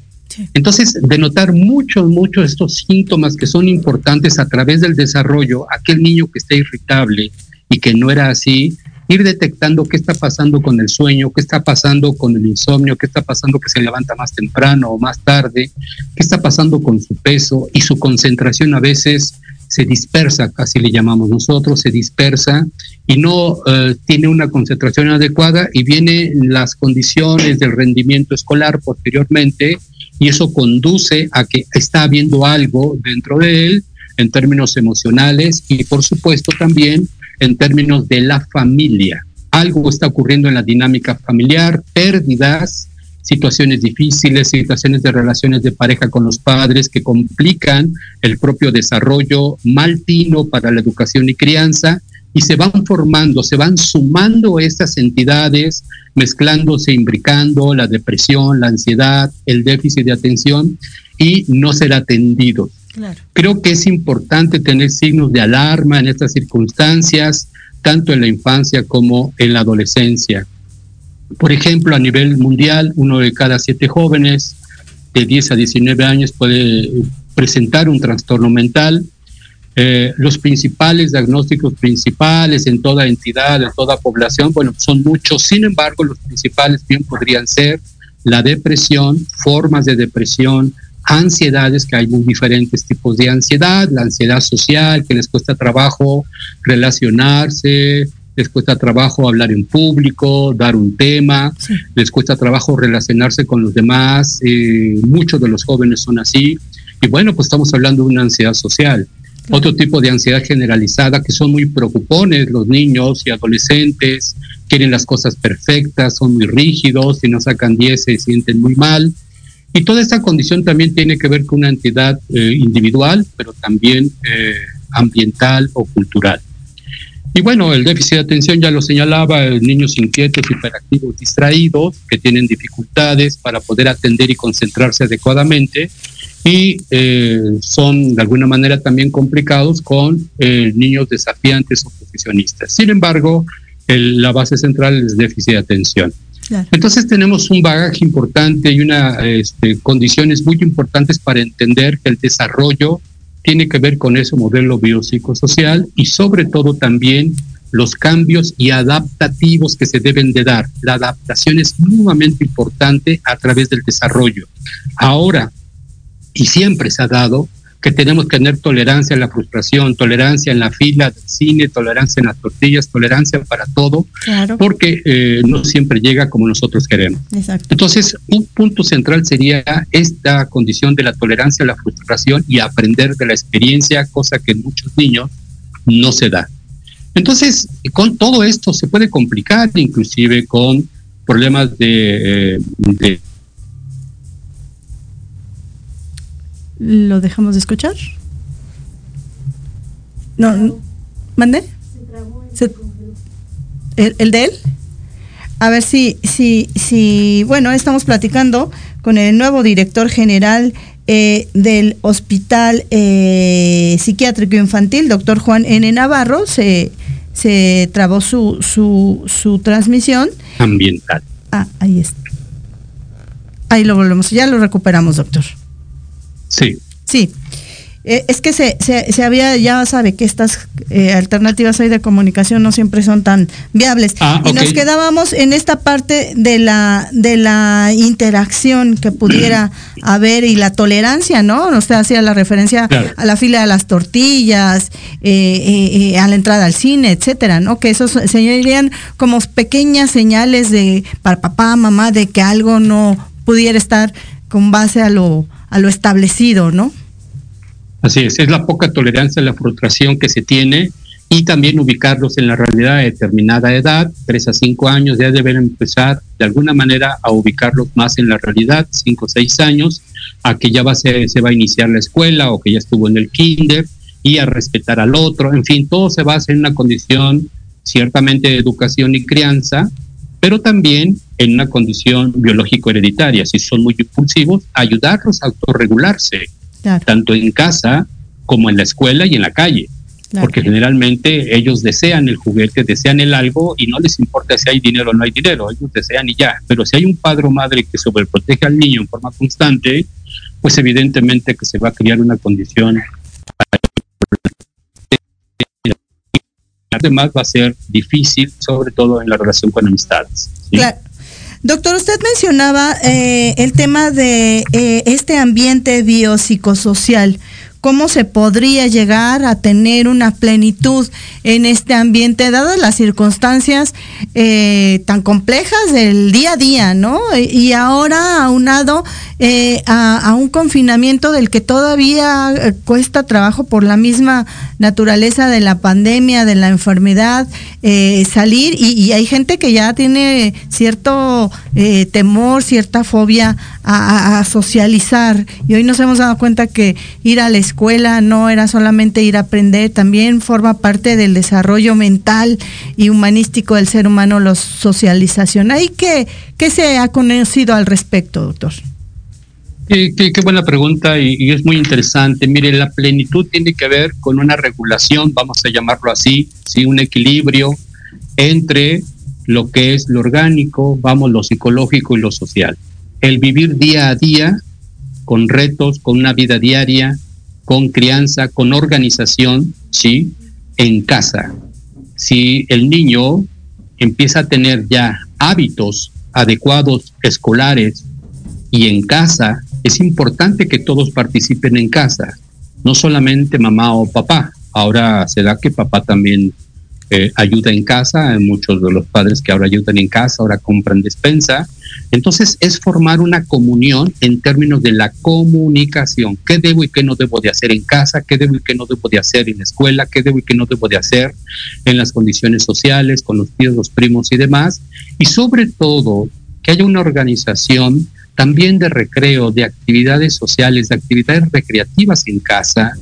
Entonces, denotar muchos, muchos estos síntomas que son importantes a través del desarrollo, aquel niño que está irritable y que no era así, ir detectando qué está pasando con el sueño, qué está pasando con el insomnio, qué está pasando que se levanta más temprano o más tarde, qué está pasando con su peso y su concentración a veces se dispersa, casi le llamamos nosotros, se dispersa y no eh, tiene una concentración adecuada y vienen las condiciones del rendimiento escolar posteriormente y eso conduce a que está habiendo algo dentro de él en términos emocionales y por supuesto también en términos de la familia. Algo está ocurriendo en la dinámica familiar, pérdidas, situaciones difíciles, situaciones de relaciones de pareja con los padres que complican el propio desarrollo maltino para la educación y crianza y se van formando, se van sumando estas entidades, mezclándose, imbricando la depresión, la ansiedad, el déficit de atención y no ser atendidos. Creo que es importante tener signos de alarma en estas circunstancias, tanto en la infancia como en la adolescencia. Por ejemplo, a nivel mundial, uno de cada siete jóvenes de 10 a 19 años puede presentar un trastorno mental. Eh, los principales diagnósticos principales en toda entidad, en toda población, bueno, son muchos. Sin embargo, los principales bien podrían ser la depresión, formas de depresión, ansiedades, que hay muy diferentes tipos de ansiedad, la ansiedad social, que les cuesta trabajo relacionarse, les cuesta trabajo hablar en público, dar un tema, les cuesta trabajo relacionarse con los demás, eh, muchos de los jóvenes son así, y bueno, pues estamos hablando de una ansiedad social. otro tipo de ansiedad generalizada que son muy preocupones los niños y adolescentes, quieren las cosas perfectas, son muy rígidos, si no sacan 10 se sienten muy mal. Y toda esta condición también tiene que ver con una entidad eh, individual, pero también eh, ambiental o cultural. Y bueno, el déficit de atención ya lo señalaba, niños inquietos, hiperactivos, distraídos, que tienen dificultades para poder atender y concentrarse adecuadamente y eh, son de alguna manera también complicados con eh, niños desafiantes o profesionistas. Sin embargo, la base central es déficit de atención. Entonces tenemos un bagaje importante y unas este, condiciones muy importantes para entender que el desarrollo tiene que ver con ese modelo biopsicosocial y sobre todo también los cambios y adaptativos que se deben de dar. La adaptación es sumamente importante a través del desarrollo. Ahora, y siempre se ha dado, que tenemos que tener tolerancia a la frustración, tolerancia en la fila del cine, tolerancia en las tortillas, tolerancia para todo, porque eh, no siempre llega como nosotros queremos. Entonces, un punto central sería esta condición de la tolerancia a la frustración y aprender de la experiencia, cosa que en muchos niños no se da. Entonces, con todo esto se puede complicar, inclusive con problemas de, eh, de ¿Lo dejamos de escuchar? No, ¿mande? ¿El, de él? A ver si, si, si, bueno, estamos platicando con el nuevo director general eh, del Hospital eh, Psiquiátrico Infantil, doctor Juan N. Navarro, se, se trabó su, su, su transmisión. Ambiental. Ah, ahí está. Ahí lo volvemos, ya lo recuperamos, doctor. Sí. Sí. Eh, es que se, se, había, ya sabe que estas eh, alternativas de comunicación no siempre son tan viables. Ah, y nos quedábamos en esta parte de la, de la interacción que pudiera [CLEARS THROAT] haber y la tolerancia, ¿no? Usted hacía la referencia a la fila de las tortillas, eh, a la entrada al cine, etcétera, ¿no? Que esos serían como pequeñas señales de para papá, mamá, de que algo no pudiera estar con base a lo a lo establecido, ¿no? Así es, es la poca tolerancia la frustración que se tiene y también ubicarlos en la realidad de determinada edad, tres a cinco años, ya deben empezar de alguna manera a ubicarlos más en la realidad, cinco o seis años, a que ya va a ser, se va a iniciar la escuela o que ya estuvo en el kinder y a respetar al otro, en fin, todo se basa en una condición ciertamente de educación y crianza, pero también en una condición biológico hereditaria, si son muy impulsivos, ayudarlos a autorregularse, tanto en casa como en la escuela y en la calle. Porque generalmente ellos desean el juguete, desean el algo y no les importa si hay dinero o no hay dinero, ellos desean y ya. Pero si hay un padre o madre que sobreprotege al niño en forma constante, pues evidentemente que se va a crear una condición además va a ser difícil, sobre todo en la relación con amistades. Claro. Doctor, usted mencionaba eh, el tema de eh, este ambiente biopsicosocial cómo se podría llegar a tener una plenitud en este ambiente, dadas las circunstancias eh, tan complejas del día a día, ¿no? Y ahora aunado eh, a, un confinamiento del que todavía eh, cuesta trabajo por la misma naturaleza de la pandemia, de la enfermedad, salir y, hay gente que ya tiene cierto temor, cierta fobia a, a, socializar y hoy nos hemos dado cuenta que ir a la escuela no era solamente ir a aprender, también forma parte del desarrollo mental y humanístico del ser humano, la socialización. ¿Ahí qué, qué se ha conocido al respecto, doctor? Qué, qué, buena pregunta y, es muy interesante. Mire, la plenitud tiene que ver con una regulación, vamos a llamarlo así, ¿sí? un equilibrio entre lo que es lo orgánico, vamos, lo psicológico y lo social. El vivir día a día con retos, con una vida diaria, con crianza, con organización, ¿sí? En casa. Si el niño empieza a tener ya hábitos adecuados escolares y en casa, es importante que todos participen en casa, no solamente mamá o papá. Ahora se da que papá también eh, ayuda en casa, muchos de los padres que ahora ayudan en casa, ahora compran despensa, Entonces es formar una comunión en términos de la comunicación. ¿Qué debo y qué no debo de hacer en casa? ¿Qué debo y qué no debo de hacer en la escuela? ¿Qué debo y qué no debo de hacer en las condiciones sociales, con los tíos, los primos y demás? Y sobre todo, que haya una organización también de recreo, de actividades sociales, de actividades recreativas en casa.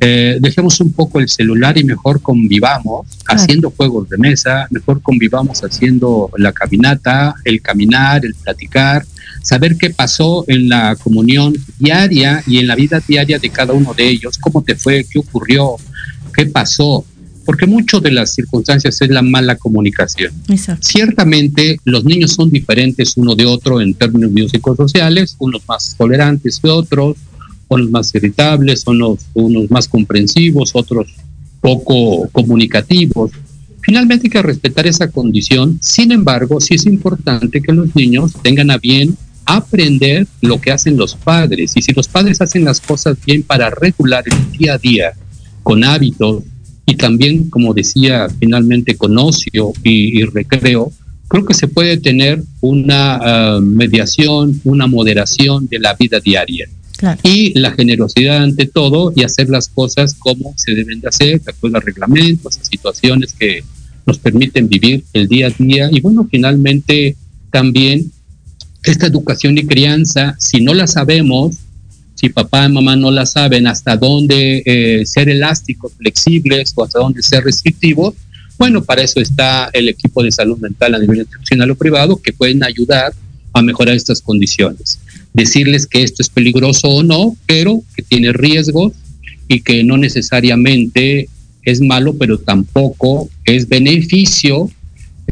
Eh, dejemos un poco el celular y mejor convivamos haciendo juegos de mesa, mejor convivamos haciendo la caminata, el caminar, el platicar, saber qué pasó en la comunión diaria y en la vida diaria de cada uno de ellos, cómo te fue, qué ocurrió, qué pasó porque mucho de las circunstancias es la mala comunicación. Ciertamente los niños son diferentes uno de otro en términos biopsicosociales, unos más tolerantes que otros, unos más irritables, unos, unos más comprensivos, otros poco comunicativos. Finalmente hay que respetar esa condición, sin embargo, sí es importante que los niños tengan a bien aprender lo que hacen los padres. Y si los padres hacen las cosas bien para regular el día a día con hábitos, y también, como decía, finalmente con ocio y, recreo, creo que se puede tener una ah, mediación, una moderación de la vida diaria. Y la generosidad ante todo y hacer las cosas como se deben de hacer, de acuerdo a reglamentos, a situaciones que nos permiten vivir el día a día. Y bueno, finalmente también esta educación y crianza, si no la sabemos, si papá y mamá no la saben hasta dónde eh, ser elásticos, flexibles o hasta dónde ser restrictivos, bueno, para eso está el equipo de salud mental a nivel institucional o privado que pueden ayudar a mejorar estas condiciones. Decirles que esto es peligroso o no, pero que tiene riesgos y que no necesariamente es malo, pero tampoco es beneficio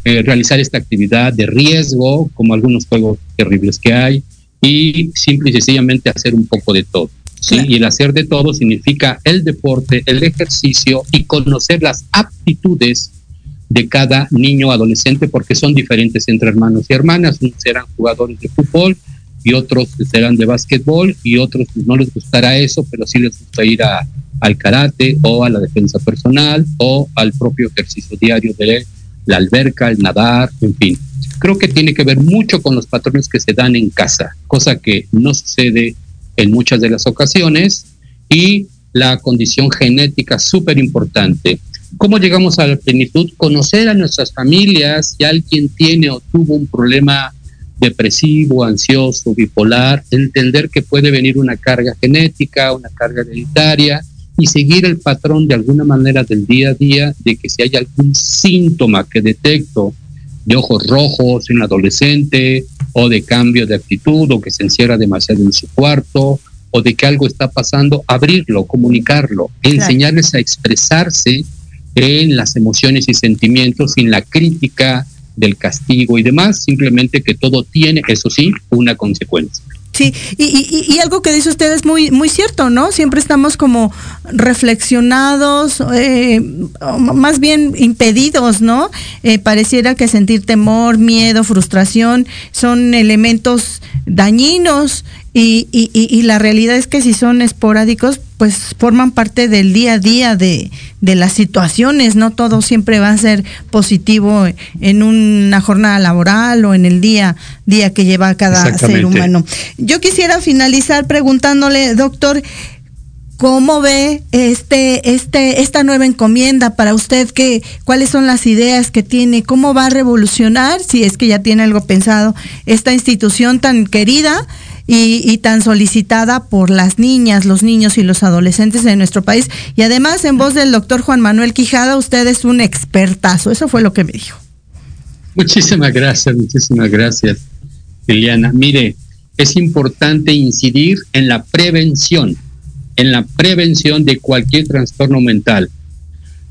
eh, realizar esta actividad de riesgo, como algunos juegos terribles que hay, y simple y sencillamente hacer un poco de todo. ¿sí? Y el hacer de todo significa el deporte, el ejercicio y conocer las aptitudes de cada niño adolescente porque son diferentes entre hermanos y hermanas. Unos serán jugadores de fútbol y otros serán de básquetbol y otros no les gustará eso, pero sí les gusta ir a, al karate o a la defensa personal o al propio ejercicio diario de la alberca, el nadar, en fin creo que tiene que ver mucho con los patrones que se dan en casa, cosa que no sucede en muchas de las ocasiones, y la condición genética súper importante. ¿Cómo llegamos a la plenitud? Conocer a nuestras familias, si alguien tiene o tuvo un problema depresivo, ansioso, bipolar, entender que puede venir una carga genética, una carga hereditaria, y seguir el patrón de alguna manera del día a día de que si hay algún síntoma que detecto de ojos rojos en adolescente o de cambio de actitud o que se encierra demasiado en su cuarto o de que algo está pasando, abrirlo, comunicarlo, enseñarles a expresarse en las emociones y sentimientos sin la crítica del castigo y demás, simplemente que todo tiene, eso sí, una consecuencia. Sí, y, algo que dice usted es muy, muy cierto, ¿no? Siempre estamos como reflexionados, eh, más bien impedidos, ¿no? Eh, pareciera que sentir temor, miedo, frustración son elementos dañinos y, y, y, la realidad es que si son esporádicos, pues forman parte del día a día de, de, las situaciones, no todo siempre va a ser positivo en una jornada laboral o en el día, día que lleva cada ser humano. Yo quisiera finalizar preguntándole, doctor, ¿Cómo ve este, este, esta nueva encomienda para usted? ¿Qué, ¿Cuáles son las ideas que tiene? ¿Cómo va a revolucionar, si es que ya tiene algo pensado, esta institución tan querida y, tan solicitada por las niñas, los niños y los adolescentes de nuestro país. Y además, en voz del doctor Juan Manuel Quijada, usted es un expertazo. Eso fue lo que me dijo. Muchísimas gracias, muchísimas gracias, Liliana. Mire, es importante incidir en la prevención, en la prevención de cualquier trastorno mental.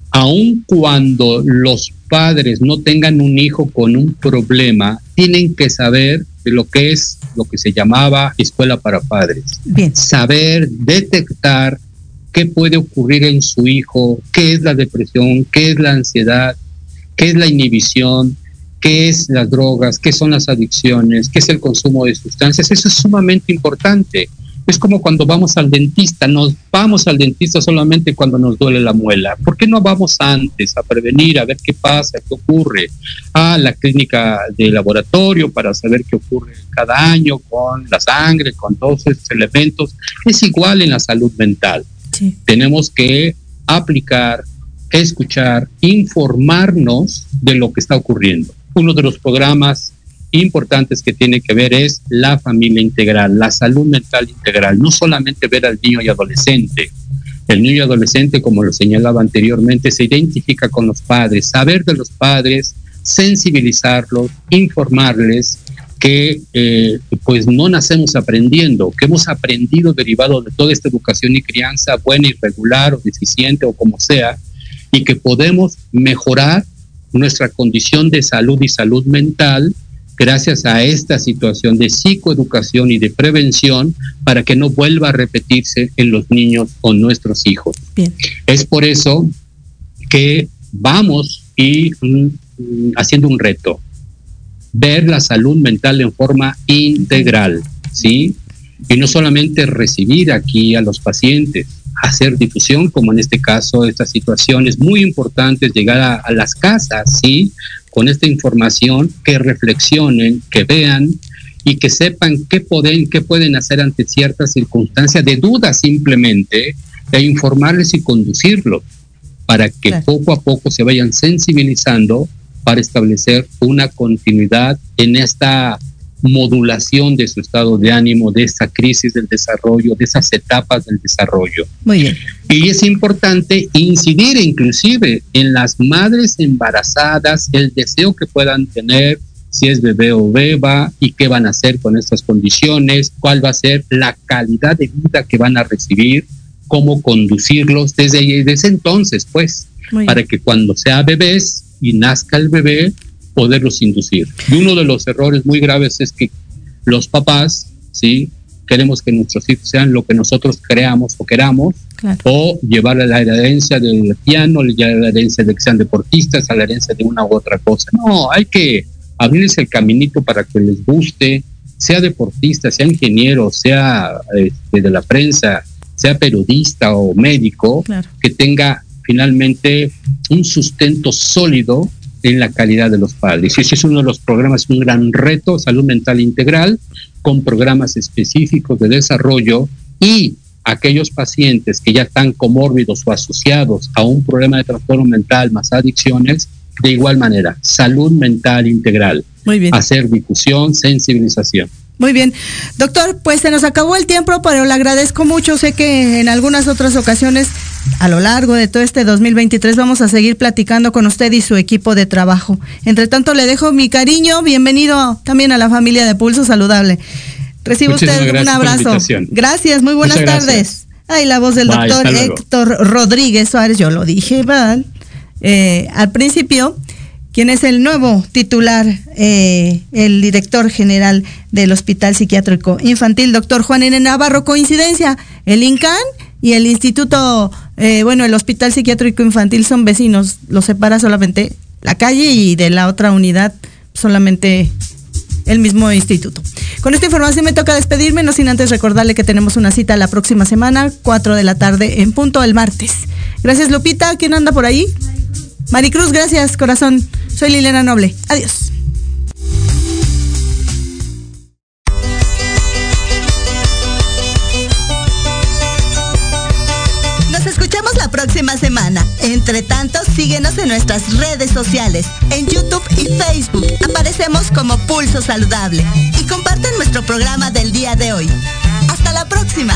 Aun cuando los padres no tengan un hijo con un problema, tienen que saber de lo que es lo que se llamaba escuela para padres. Saber detectar qué puede ocurrir en su hijo, qué es la depresión, qué es la ansiedad, qué es la inhibición, qué es las drogas, qué son las adicciones, qué es el consumo de sustancias. Eso es sumamente importante. Es como cuando vamos al dentista, nos vamos al dentista solamente cuando nos duele la muela. ¿Por qué no vamos antes a prevenir, a ver qué pasa, qué ocurre? A la clínica de laboratorio para saber qué ocurre cada año con la sangre, con todos estos elementos. Es igual en la salud mental. Tenemos que aplicar, escuchar, informarnos de lo que está ocurriendo. Uno de los programas importantes que tiene que ver es la familia integral, la salud mental integral, no solamente ver al niño y adolescente. El niño y adolescente, como lo señalaba anteriormente, se identifica con los padres, saber de los padres, sensibilizarlos, informarles que eh, pues no nacemos aprendiendo, que hemos aprendido derivado de toda esta educación y crianza buena, irregular o deficiente o como sea, y que podemos mejorar nuestra condición de salud y salud mental gracias a esta situación de psicoeducación y de prevención para que no vuelva a repetirse en los niños o nuestros hijos. Es por eso que vamos y mm, haciendo un reto, ver la salud mental en forma integral, ¿sí? Y no solamente recibir aquí a los pacientes, hacer difusión, como en este caso, estas situaciones muy importantes, llegar a, a las casas, ¿sí? Con esta información, que reflexionen, que vean y que sepan qué pueden, qué pueden hacer ante ciertas circunstancias de duda simplemente, e informarles y conducirlos para que poco a poco se vayan sensibilizando para establecer una continuidad en esta modulación de su estado de ánimo, de esa crisis del desarrollo, de esas etapas del desarrollo. Muy bien. Y es importante incidir inclusive en las madres embarazadas, el deseo que puedan tener, si es bebé o beba, y qué van a hacer con estas condiciones, cuál va a ser la calidad de vida que van a recibir, cómo conducirlos desde, desde entonces, pues, para que cuando sea bebés y nazca el bebé, poderlos inducir. Y uno de los errores muy graves es que los papás, ¿sí? Queremos que nuestros hijos sean lo que nosotros creamos o queramos, o llevar a la herencia del piano, a la herencia de que sean deportistas, a la herencia de una u otra cosa. No, hay que abrirles el caminito para que les guste, sea deportista, sea ingeniero, sea este, de la prensa, sea periodista o médico, que tenga finalmente un sustento sólido en la calidad de los padres. Y ese es uno de los programas, un gran reto, salud mental integral, con programas específicos de desarrollo y aquellos pacientes que ya están comórbidos o asociados a un problema de trastorno mental más adicciones, de igual manera, salud mental integral. Muy bien. Hacer difusión, sensibilización. Muy bien. Doctor, pues se nos acabó el tiempo, pero le agradezco mucho. Sé que en algunas otras ocasiones, a lo largo de todo este 2023, vamos a seguir platicando con usted y su equipo de trabajo. Entre tanto, le dejo mi cariño. Bienvenido también a la familia de Pulso Saludable. Recibe usted un abrazo. Gracias, muy buenas tardes. Ay, la voz del doctor Héctor Rodríguez Suárez, yo lo dije, ¿verdad? Eh, al principio quien es el nuevo titular, eh, el director general del Hospital Psiquiátrico Infantil, doctor Juan N. Navarro. Coincidencia, el INCAN y el Instituto, eh, bueno, el Hospital Psiquiátrico Infantil son vecinos, los separa solamente la calle y de la otra unidad solamente el mismo instituto. Con esta información me toca despedirme, no sin antes recordarle que tenemos una cita la próxima semana, 4 de la tarde, en punto el martes. Gracias Lupita, ¿quién anda por ahí? Maricruz, gracias, corazón. Soy Liliana Noble. Adiós. Nos escuchamos la próxima semana. Entre tanto, síguenos en nuestras redes sociales, en YouTube y Facebook. Aparecemos como Pulso Saludable. Y comparten nuestro programa del día de hoy. Hasta la próxima.